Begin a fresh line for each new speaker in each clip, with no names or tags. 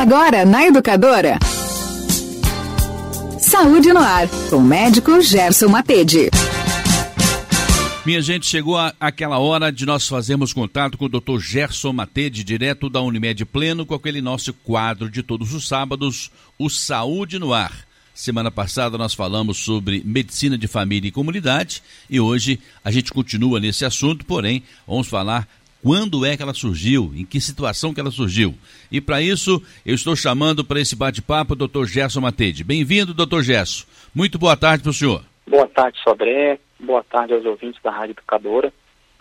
Agora na Educadora. Saúde no ar, com o médico Gerson Matede.
Minha gente, chegou a, aquela hora de nós fazermos contato com o Dr. Gerson Matede, direto da Unimed Pleno, com aquele nosso quadro de todos os sábados, o Saúde no Ar. Semana passada nós falamos sobre medicina de família e comunidade e hoje a gente continua nesse assunto, porém vamos falar quando é que ela surgiu, em que situação que ela surgiu. E para isso, eu estou chamando para esse bate-papo o Dr. Gerson Matede. Bem-vindo, Dr. Gerson. Muito boa tarde para o senhor.
Boa tarde, Sodré. Boa tarde aos ouvintes da Rádio Educadora.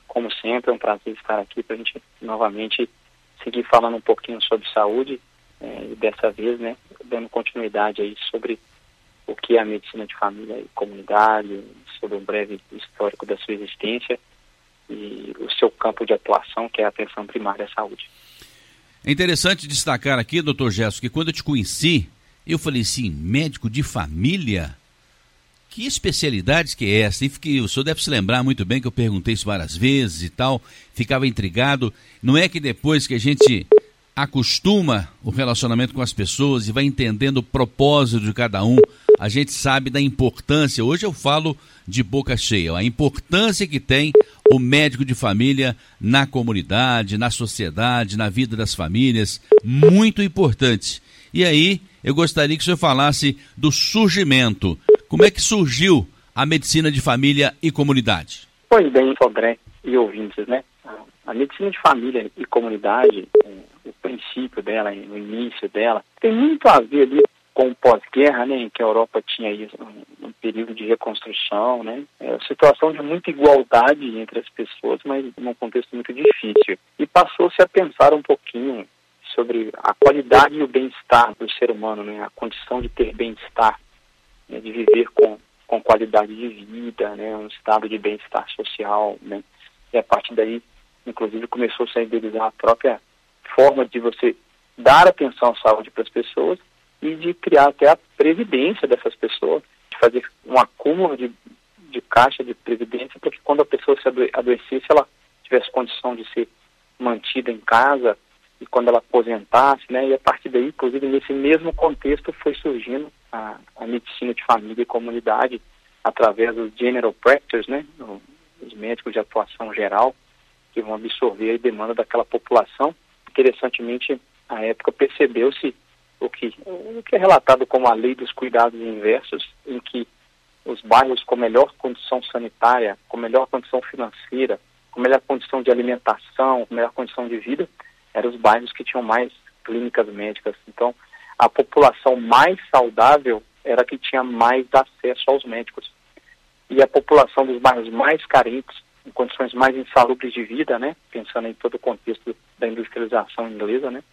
Como sempre, é um prazer estar aqui para a gente novamente seguir falando um pouquinho sobre saúde é, e dessa vez, né, dando continuidade aí sobre o que é a medicina de família e comunidade, sobre um breve histórico da sua existência e o seu campo de atuação, que é a atenção primária à saúde.
É interessante destacar aqui, doutor Gesso, que quando eu te conheci, eu falei assim, médico de família? Que especialidades que é essa? E fiquei, o senhor deve se lembrar muito bem que eu perguntei isso várias vezes e tal, ficava intrigado. Não é que depois que a gente acostuma o relacionamento com as pessoas e vai entendendo o propósito de cada um, a gente sabe da importância. Hoje eu falo de boca cheia, a importância que tem o médico de família na comunidade, na sociedade, na vida das famílias, muito importante. E aí, eu gostaria que o senhor falasse do surgimento. Como é que surgiu a medicina de família e comunidade?
Pois bem, Sodré e ouvintes, né? A medicina de família e comunidade, é, o princípio dela, no início dela, tem muito a ver ali com o pós-guerra, né, em que a Europa tinha aí um, um período de reconstrução, né, é, situação de muita igualdade entre as pessoas, mas num contexto muito difícil. E passou-se a pensar um pouquinho sobre a qualidade e o bem-estar do ser humano, né, a condição de ter bem-estar, né, de viver com, com qualidade de vida, né, um estado de bem-estar social, né, e a partir daí, inclusive, começou-se a idealizar a própria forma de você dar atenção à saúde para as pessoas e de criar até a previdência dessas pessoas, de fazer um acúmulo de, de caixa de previdência para que quando a pessoa se adoecesse, ela tivesse condição de ser mantida em casa e quando ela aposentasse, né? E a partir daí, inclusive nesse mesmo contexto, foi surgindo a, a medicina de família e comunidade através dos general practitioners, né? Os médicos de atuação geral que vão absorver a demanda daquela população. Interessantemente, à época percebeu-se o que, o que é relatado como a lei dos cuidados inversos, em que os bairros com melhor condição sanitária, com melhor condição financeira, com melhor condição de alimentação, com melhor condição de vida, eram os bairros que tinham mais clínicas médicas. Então, a população mais saudável era a que tinha mais acesso aos médicos. E a população dos bairros mais carentes, em condições mais insalubres de vida, né, pensando em todo o contexto da industrialização inglesa, né,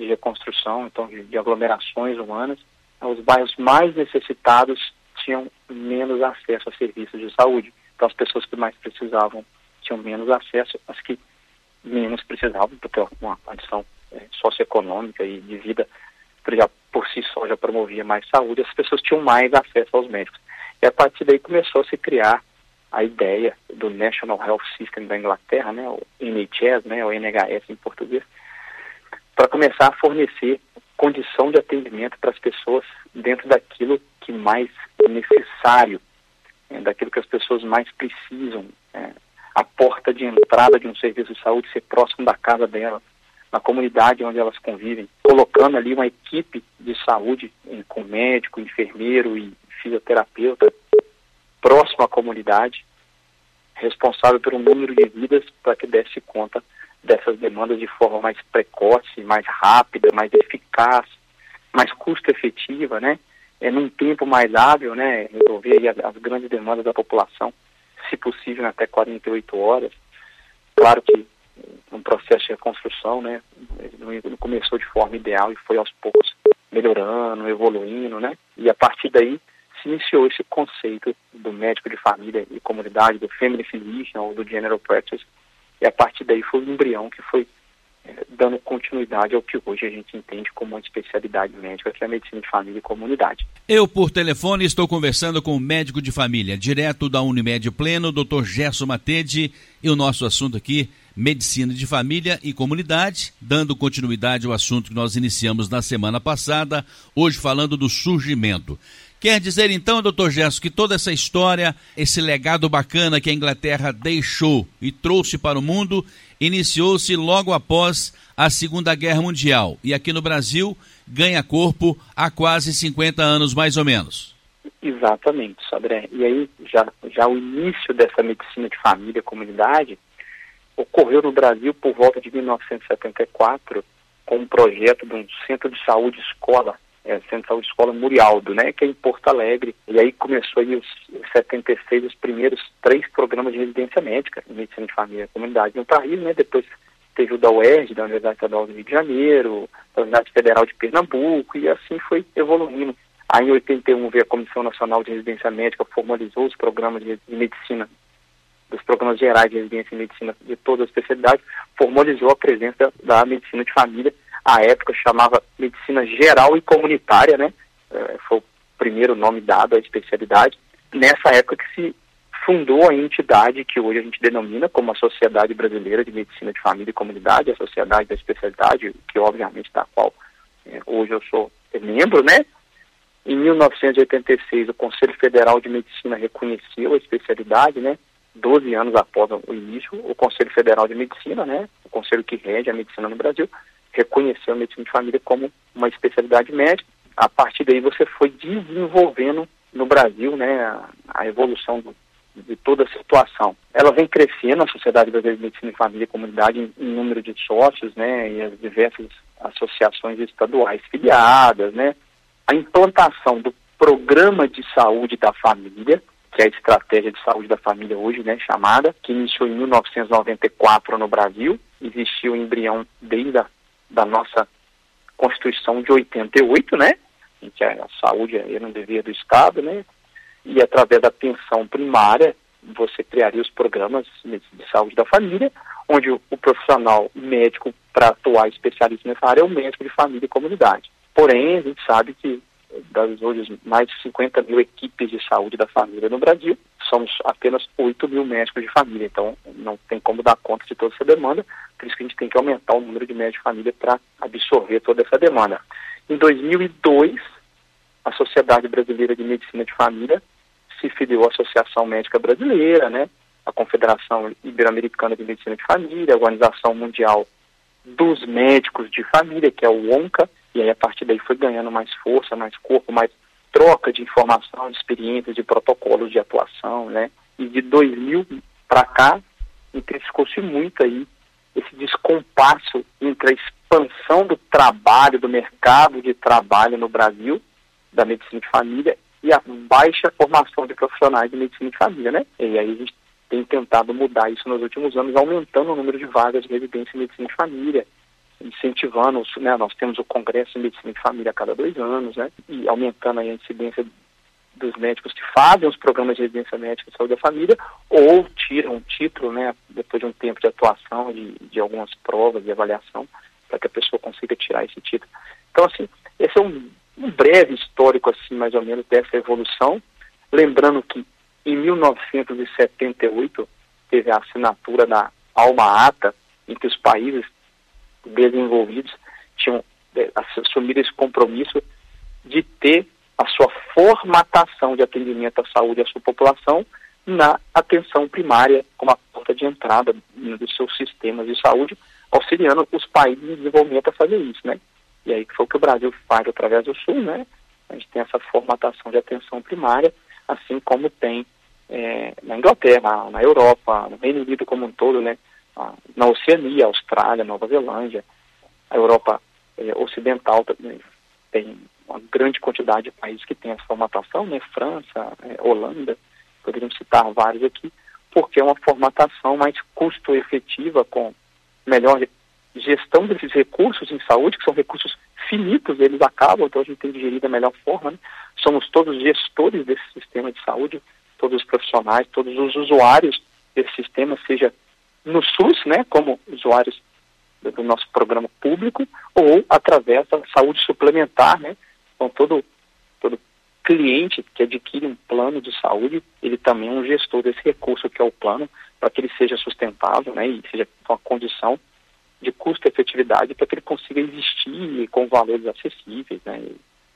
de reconstrução, então de, de aglomerações humanas, os bairros mais necessitados tinham menos acesso a serviços de saúde. Então as pessoas que mais precisavam tinham menos acesso, as que menos precisavam, porque uma condição é, socioeconômica e de vida já por si só já promovia mais saúde, as pessoas tinham mais acesso aos médicos. E a partir daí começou a se criar a ideia do National Health System da Inglaterra, né, o NHS, né, o NHS em português, para começar a fornecer condição de atendimento para as pessoas dentro daquilo que mais é necessário, é, daquilo que as pessoas mais precisam. É, a porta de entrada de um serviço de saúde ser próximo da casa delas, na comunidade onde elas convivem, colocando ali uma equipe de saúde com médico, enfermeiro e fisioterapeuta próximo à comunidade, responsável um número de vidas para que desse conta dessas demandas de forma mais precoce, mais rápida, mais eficaz, mais custo-efetiva, né? É, num tempo mais hábil, né? Resolver as, as grandes demandas da população, se possível, até 48 horas. Claro que um processo de reconstrução, né? Não começou de forma ideal e foi aos poucos melhorando, evoluindo, né? E a partir daí se iniciou esse conceito do médico de família e comunidade, do family physician ou do general practice, e a partir daí foi o embrião que foi é, dando continuidade ao que hoje a gente entende como uma especialidade médica, que é a medicina de família e comunidade.
Eu, por telefone, estou conversando com o médico de família, direto da Unimed Pleno, Dr. Gerson Matede, e o nosso assunto aqui Medicina de Família e Comunidade, dando continuidade ao assunto que nós iniciamos na semana passada, hoje falando do surgimento. Quer dizer então, doutor Gerson, que toda essa história, esse legado bacana que a Inglaterra deixou e trouxe para o mundo, iniciou-se logo após a Segunda Guerra Mundial e aqui no Brasil ganha corpo há quase 50 anos, mais ou menos.
Exatamente, Sodré. E aí, já, já o início dessa medicina de família, comunidade, ocorreu no Brasil por volta de 1974, com um projeto de um centro de saúde escola é, Central Escola Murialdo, né, que é em Porto Alegre. E aí começou aí os, em 76 os primeiros três programas de residência médica medicina de família e comunidade no país, né, depois teve o da UERJ, da Universidade Estadual do Rio de Janeiro, da Universidade Federal de Pernambuco, e assim foi evoluindo. Aí em 81 veio a Comissão Nacional de Residência Médica, formalizou os programas de, de medicina, dos programas gerais de residência em medicina de todas as especialidades, formalizou a presença da medicina de família à época chamava Medicina Geral e Comunitária, né? É, foi o primeiro nome dado à especialidade. Nessa época que se fundou a entidade que hoje a gente denomina como a Sociedade Brasileira de Medicina de Família e Comunidade, a Sociedade da Especialidade, que obviamente da qual é, hoje eu sou membro, né? Em 1986, o Conselho Federal de Medicina reconheceu a especialidade, né? Doze anos após o início, o Conselho Federal de Medicina, né? O conselho que rege a medicina no Brasil, reconheceu a medicina de família como uma especialidade médica. A partir daí você foi desenvolvendo no Brasil né, a, a evolução do, de toda a situação. Ela vem crescendo, a Sociedade Brasileira de Medicina de Família e Comunidade, em, em, número de sócios, né, e as diversas associações estaduais filiadas, né. A implantação do Programa de Saúde da Família, que é a Estratégia de Saúde da Família hoje, né, chamada, que iniciou em 1994 no Brasil, existiu o embrião desde a da nossa Constituição de 88, né? Em que a saúde era um dever do Estado, né? E através da pensão primária, você criaria os programas de saúde da família, onde o, profissional médico para atuar especialista nessa área é o médico de família e comunidade. Porém, a gente sabe que das hoje mais de 50 mil equipes de saúde da família no Brasil, somos apenas 8 mil médicos de família, então não tem como dar conta de toda essa demanda, por isso que a gente tem que aumentar o número de médicos de família para absorver toda essa demanda. Em 2002, a Sociedade Brasileira de Medicina de Família se filiou à Associação Médica Brasileira, né, a Confederação Ibero-Americana de Medicina de Família, a Organização Mundial dos Médicos de Família, que é o ONCA, e aí a partir daí foi ganhando mais força, mais corpo, mais troca de informação, de experiências, de protocolos de atuação, né? E de 2000 para cá, intensificou-se muito aí esse descompasso entre a expansão do trabalho, do mercado de trabalho no Brasil, da medicina de família, e a baixa formação de profissionais de medicina de família, né? E aí a gente tem tentado mudar isso nos últimos anos, aumentando o número de vagas de residência em medicina de família, incentivando, né, nós temos o Congresso de Medicina de Família a cada dois anos, né, e aumentando a incidência dos médicos que fazem os programas de residência médica de saúde da família ou tiram um título, né, depois de um tempo de atuação, de, de algumas provas de avaliação, para que a pessoa consiga tirar esse título. Então, assim, esse é um, um breve histórico, assim, mais ou menos, dessa evolução. Lembrando que em 1978 teve a assinatura da Alma Ata, em que os países desenvolvidos tinham é, assumido esse compromisso de ter a sua formatação de atendimento à saúde à sua população na atenção primária como a porta de entrada dos seus sistemas de saúde, auxiliando os países em desenvolvimento a fazer isso, né? E aí foi o que o Brasil faz através do Sul, né? A gente tem essa formatação de atenção primária, assim como tem é, na Inglaterra, na Europa, no Reino Unido como um todo, né? Na Oceania, Austrália, Nova Zelândia, a Europa é, Ocidental também tem uma grande quantidade de países que tem essa formatação, né? França, é, Holanda, poderíamos citar vários aqui, porque é uma formatação mais custo-efetiva, com melhor gestão desses recursos em saúde, que são recursos finitos, eles acabam, então a gente tem que gerir da melhor forma. Né? Somos todos gestores desse sistema de saúde, todos os profissionais, todos os usuários desse sistema, seja no SUS, né, como usuários do nosso programa público, ou através da saúde suplementar, né, então todo, todo cliente que adquire um plano de saúde, ele também é um gestor desse recurso que é o plano, para que ele seja sustentável né, e seja uma condição de custo-efetividade para que ele consiga existir com valores acessíveis, né,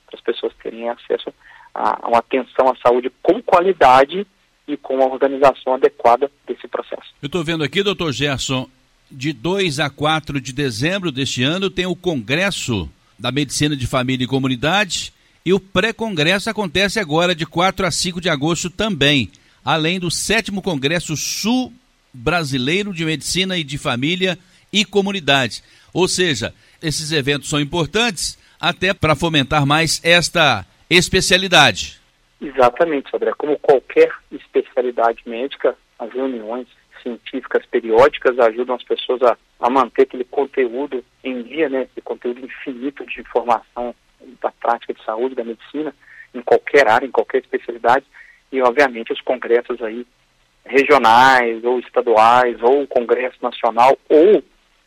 para as pessoas terem acesso a, a uma atenção à saúde com qualidade e com a organização adequada desse processo.
Eu estou vendo aqui, doutor Gerson, de 2 a 4 de dezembro deste ano tem o Congresso da Medicina de Família e Comunidade e o pré-congresso acontece agora de 4 a 5 de agosto também, além do sétimo Congresso Sul Brasileiro de Medicina e de Família e Comunidade. Ou seja, esses eventos são importantes até para fomentar mais esta especialidade.
Exatamente, André. Como qualquer especialidade médica, as reuniões científicas periódicas ajudam as pessoas a, a manter aquele conteúdo em dia, né, esse conteúdo infinito de informação da prática de saúde, da medicina, em qualquer área, em qualquer especialidade, e obviamente os congressos aí regionais ou estaduais ou o congresso nacional ou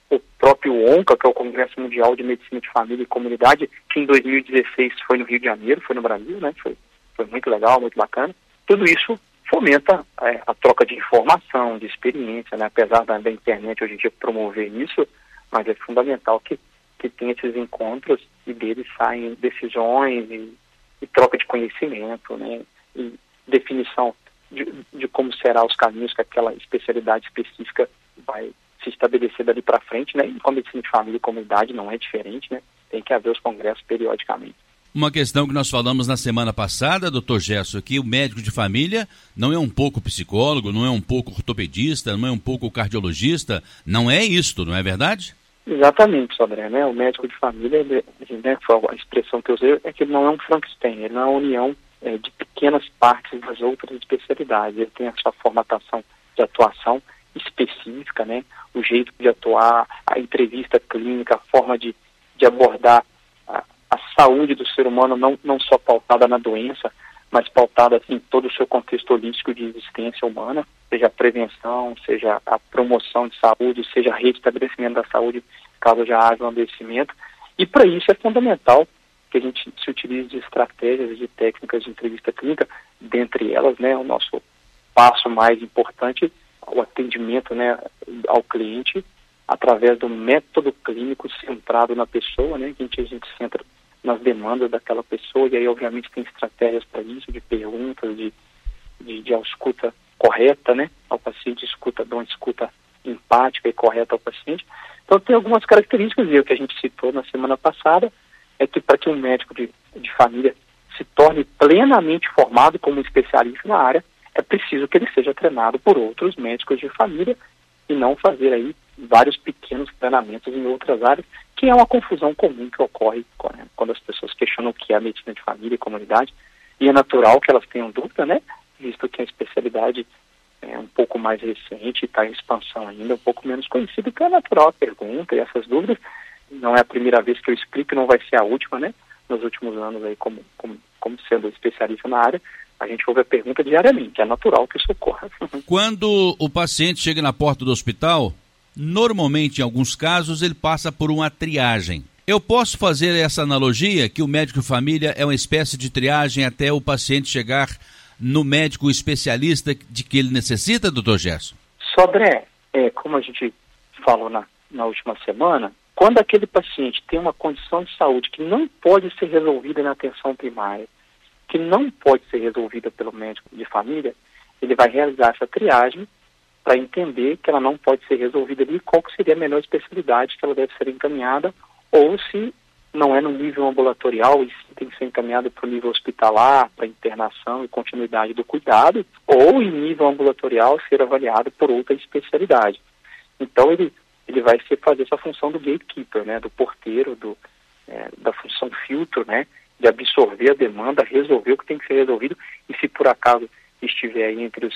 o próprio ONCA, que é o Congresso Mundial de Medicina de Família e Comunidade, que em 2016 foi no Rio de Janeiro, foi no Brasil, né? Foi, foi muito legal, muito bacana. Tudo isso fomenta é, a troca de informação, de experiência, né? Apesar da, da, internet hoje em dia promover isso, mas é fundamental que, que tenha esses encontros e deles saem decisões e, e troca de conhecimento, né? E definição de, de como será os caminhos que aquela especialidade específica vai se estabelecer dali para frente, né? E com a medicina de família e comunidade não é diferente, né? Tem que haver os congressos periodicamente.
Uma questão que nós falamos na semana passada, doutor Gesso, que o médico de família não é um pouco psicólogo, não é um pouco ortopedista, não é um pouco cardiologista, não é isto, não é verdade?
Exatamente, Sodré, né? O médico de família, ele, né, a expressão que eu usei é que ele não é um Frankenstein, ele não é uma união é, de pequenas partes das outras especialidades, ele tem a sua formatação de atuação específica, né? O jeito de atuar, a entrevista clínica, a forma de, de abordar saúde do ser humano, não, não só pautada na doença, mas pautada assim, em todo o seu contexto holístico de existência humana, seja a prevenção, seja a promoção de saúde, seja reestabelecimento da saúde, caso já haja um adoecimento. E para isso é fundamental que a gente se utilize de estratégias de técnicas de entrevista clínica, dentre elas, né, o nosso passo mais importante o atendimento né, ao cliente através do método clínico centrado na pessoa, né, que a gente centra nas demandas daquela pessoa, e aí obviamente tem estratégias para isso, de perguntas, de, de, de escuta correta, né, ao paciente, escuta, de uma escuta empática e correta ao paciente. Então tem algumas características, e o que a gente citou na semana passada, é que para que um médico de, de família se torne plenamente formado como especialista na área, é preciso que ele seja treinado por outros médicos de família e não fazer aí vários pequenos treinamentos em outras áreas, que é uma confusão comum que ocorre quando as pessoas questionam o que é a medicina de família e comunidade, e é natural que elas tenham dúvida, né, visto que a especialidade é um pouco mais recente, está em expansão ainda, um pouco menos conhecida, então é natural a pergunta e essas dúvidas, não é a primeira vez que eu explico, não vai ser a última, né, nos últimos anos aí como, como, como sendo especialista na área, a gente ouve a pergunta diariamente, é natural que isso ocorra.
Quando o paciente chega na porta do hospital, normalmente, em alguns casos, ele passa por uma triagem. Eu posso fazer essa analogia que o médico família é uma espécie de triagem até o paciente chegar no médico especialista de que ele necessita, doutor Gerson?
Sobre, é, como a gente falou na, na última semana, quando aquele paciente tem uma condição de saúde que não pode ser resolvida na atenção primária, que não pode ser resolvida pelo médico de família, ele vai realizar essa triagem para entender que ela não pode ser resolvida ali, qual seria a melhor especialidade que ela deve ser encaminhada, ou se não é no nível ambulatorial e tem que ser encaminhada para o nível hospitalar, para internação e continuidade do cuidado, ou em nível ambulatorial ser avaliado por outra especialidade. Então ele, ele vai ser, fazer essa função do gatekeeper, né, do porteiro, do, é, da função filtro, né, de absorver a demanda, resolver o que tem que ser resolvido, e se por acaso estiver entre os,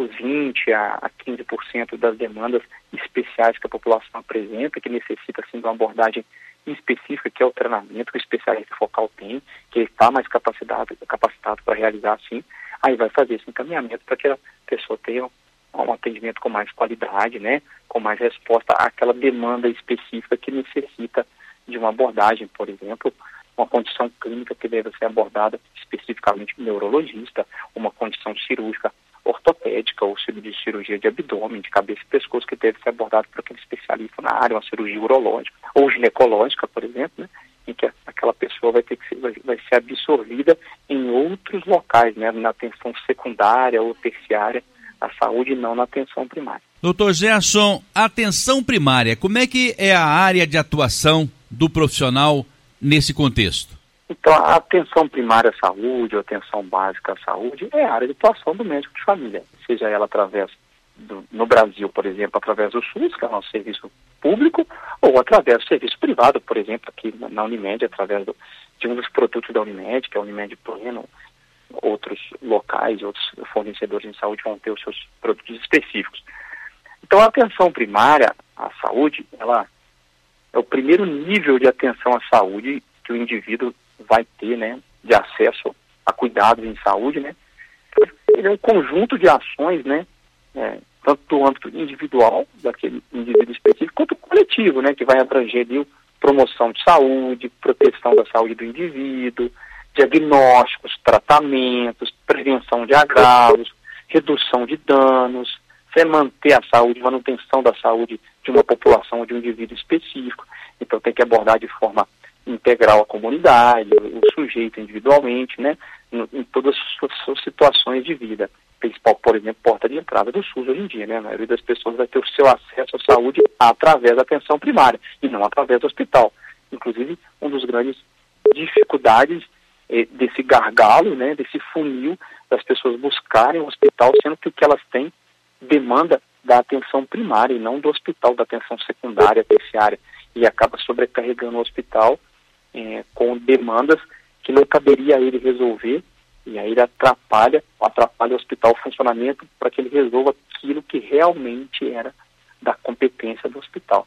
os 20% a, a 15% das demandas especiais que a população apresenta, que necessita assim, de uma abordagem específica, que é o treinamento que o especialista focal tem, que ele está mais capacitado, capacitado para realizar assim, aí vai fazer esse encaminhamento para que a pessoa tenha um atendimento com mais qualidade, né, com mais resposta àquela demanda específica que necessita de uma abordagem, por exemplo, uma condição clínica que deve ser abordada especificamente neurologista, uma condição cirúrgica ortopédica ou de cirurgia de abdômen, de cabeça e pescoço, que deve ser abordado por aquele especialista na área, uma cirurgia urológica ou ginecológica, por exemplo, né? em que aquela pessoa vai ter que ser, vai, ser absorvida em outros locais, né? na atenção secundária ou terciária da saúde, não na atenção primária.
Doutor Gerson, atenção primária, como é que é a área de atuação do profissional nesse contexto?
Então, a atenção primária à saúde, a atenção básica à saúde, é a área de atuação do médico de família, seja ela através, do, no Brasil, por exemplo, através do SUS, que é o nosso serviço público, ou através do serviço privado, por exemplo, aqui na Unimed, através do, de um dos produtos da Unimed, que é a Unimed Pleno, outros locais, outros fornecedores de saúde vão ter os seus produtos específicos. Então, a atenção primária à saúde, ela é o primeiro nível de atenção à saúde que o indivíduo vai ter, né, de acesso a cuidados em saúde, né, ele é um conjunto de ações, né, é, tanto do âmbito individual daquele indivíduo específico, quanto coletivo, né, que vai abranger ali promoção de saúde, proteção da saúde do indivíduo, diagnósticos, tratamentos, prevenção de agravos, redução de danos, você manter a saúde, manutenção da saúde de uma população, de um indivíduo específico. Então tem que abordar de forma integral a comunidade, o sujeito individualmente, né, em todas as suas situações de vida. Principal, por exemplo, porta de entrada do SUS hoje em dia, né? A maioria das pessoas vai ter o seu acesso à saúde através da atenção primária e não através do hospital. Inclusive, um dos grandes dificuldades eh, desse gargalo, né, desse funil das pessoas buscarem o hospital, sendo que o que elas têm demanda da atenção primária e não do hospital, da atenção secundária, terciária, e acaba sobrecarregando o hospital é, com demandas que não caberia a ele resolver, e aí ele atrapalha, atrapalha o hospital o funcionamento para que ele resolva aquilo que realmente era da competência do hospital.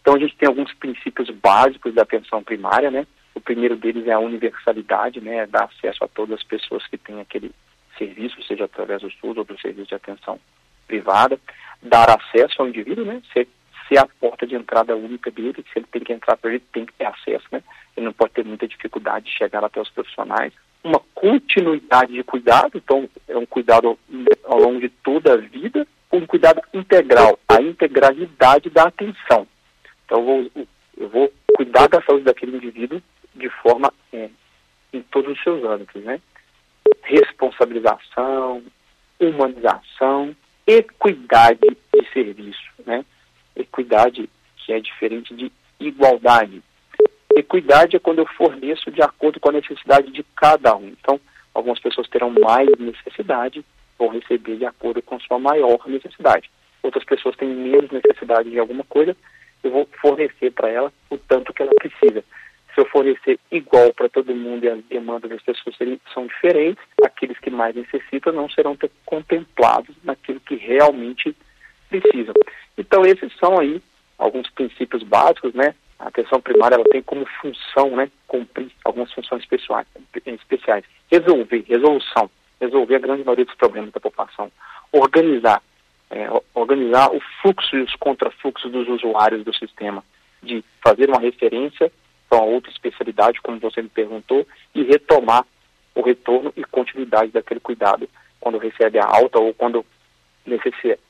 Então a gente tem alguns princípios básicos da atenção primária, né? O primeiro deles é a universalidade, né? Dar acesso a todas as pessoas que têm aquele serviço, seja através do SUS ou do serviço de atenção privada, dar acesso ao indivíduo, né? Ser ser a porta de entrada única dele, se ele tem que entrar por ele, tem que ter acesso, né? Ele não pode ter muita dificuldade de chegar até os profissionais. Uma continuidade de cuidado, então é um cuidado ao longo de toda a vida, um cuidado integral, a integralidade da atenção. Então eu vou, eu vou cuidar da saúde daquele indivíduo de forma é, em todos os seus âmbitos, né? Responsabilização, humanização, equidade de serviço, né? Equidade que é diferente de igualdade. Equidade é quando eu forneço de acordo com a necessidade de cada um. Então, algumas pessoas terão mais necessidade, vão receber de acordo com sua maior necessidade. Outras pessoas têm menos necessidade de alguma coisa, eu vou fornecer para ela o tanto que ela precisa. Se eu fornecer igual para todo mundo e as demandas das pessoas são diferentes, aqueles que mais necessitam não serão contemplados naquilo que realmente precisam. Então esses são aí alguns princípios básicos, né? A atenção primária ela tem como função, né, cumprir algumas funções especiais, especiais. Resolver, resolução, resolver a grande maioria dos problemas da população, organizar, é, organizar o fluxo e os contrafluxos dos usuários do sistema, de fazer uma referência para uma outra especialidade, como você me perguntou, e retomar o retorno e continuidade daquele cuidado. Quando recebe a alta ou quando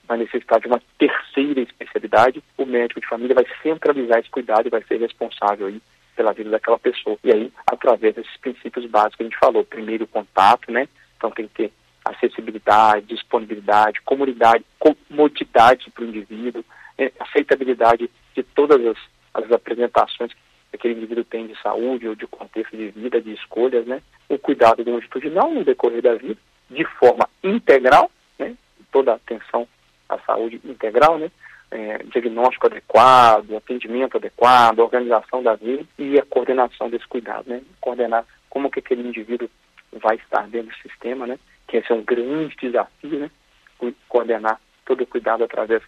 vai necessitar de uma terceira especialidade, o médico de família vai centralizar esse cuidado e vai ser responsável aí pela vida daquela pessoa. E aí, através desses princípios básicos que a gente falou, primeiro o contato, né? Então tem que ter acessibilidade, disponibilidade, comunidade, comodidade para o indivíduo, né? aceitabilidade de todas as, as apresentações que aquele indivíduo tem de saúde ou de contexto de vida, de escolhas, né? O cuidado longitudinal no decorrer da vida, de forma integral? Toda a atenção à saúde integral, né? É, diagnóstico adequado, atendimento adequado, organização da vida e a coordenação desse cuidado, né? Coordenar como que aquele indivíduo vai estar dentro do sistema, né? Que esse é um grande desafio, né? Coordenar todo o cuidado através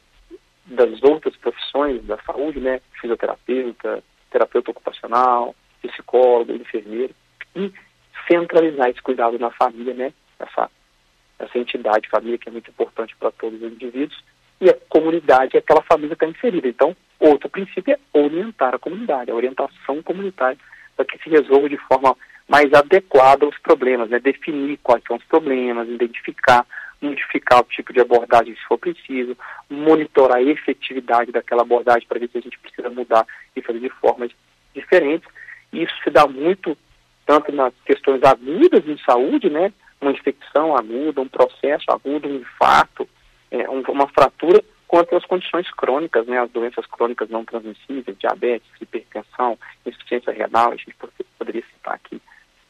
das outras profissões da saúde, né? Fisioterapeuta, terapeuta ocupacional, psicólogo, enfermeiro e centralizar esse cuidado na família, né? Essa essa entidade, família, que é muito importante para todos os indivíduos, e a comunidade é aquela família que está inserida. Então, outro princípio é orientar a comunidade, a orientação comunitária, para que se resolva de forma mais adequada os problemas, né? definir quais são os problemas, identificar, modificar o tipo de abordagem se for preciso, monitorar a efetividade daquela abordagem para ver se a gente precisa mudar e fazer de formas diferentes. Isso se dá muito tanto nas questões agudas em saúde, né? Uma infecção aguda, um processo agudo, um infarto, é, uma fratura, quanto às condições crônicas, né? As doenças crônicas não transmissíveis, diabetes, hipertensão, insuficiência renal, a gente poderia citar aqui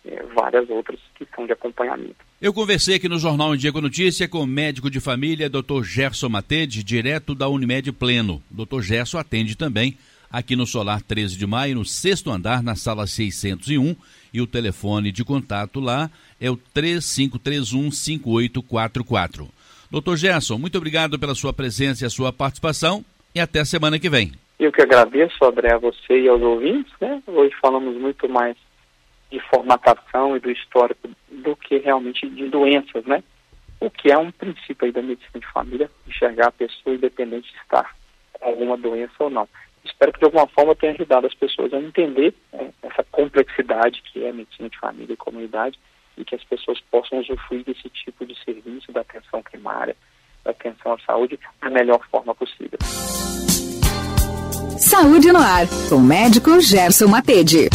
é, várias outras que são de acompanhamento.
Eu conversei aqui no Jornal em Diego Notícia com o médico de família, Dr. Gerson Matede, direto da Unimed Pleno. Dr. Gerson atende também aqui no Solar 13 de Maio, no sexto andar, na sala 601, e o telefone de contato lá é o 3531-5844. Doutor Gerson, muito obrigado pela sua presença e a sua participação e até a semana que vem.
Eu que agradeço, André, a você e aos ouvintes. Né? Hoje falamos muito mais de formatação e do histórico do que realmente de doenças, né? O que é um princípio aí da medicina de família, enxergar a pessoa independente de estar com alguma doença ou não. Espero que de alguma forma tenha ajudado as pessoas a entender né, essa complexidade que é a medicina de família e comunidade e que as pessoas possam usufruir desse tipo de serviço da atenção primária, da atenção à saúde da melhor forma possível.
Saúde no ar, com o médico Gerson Matede.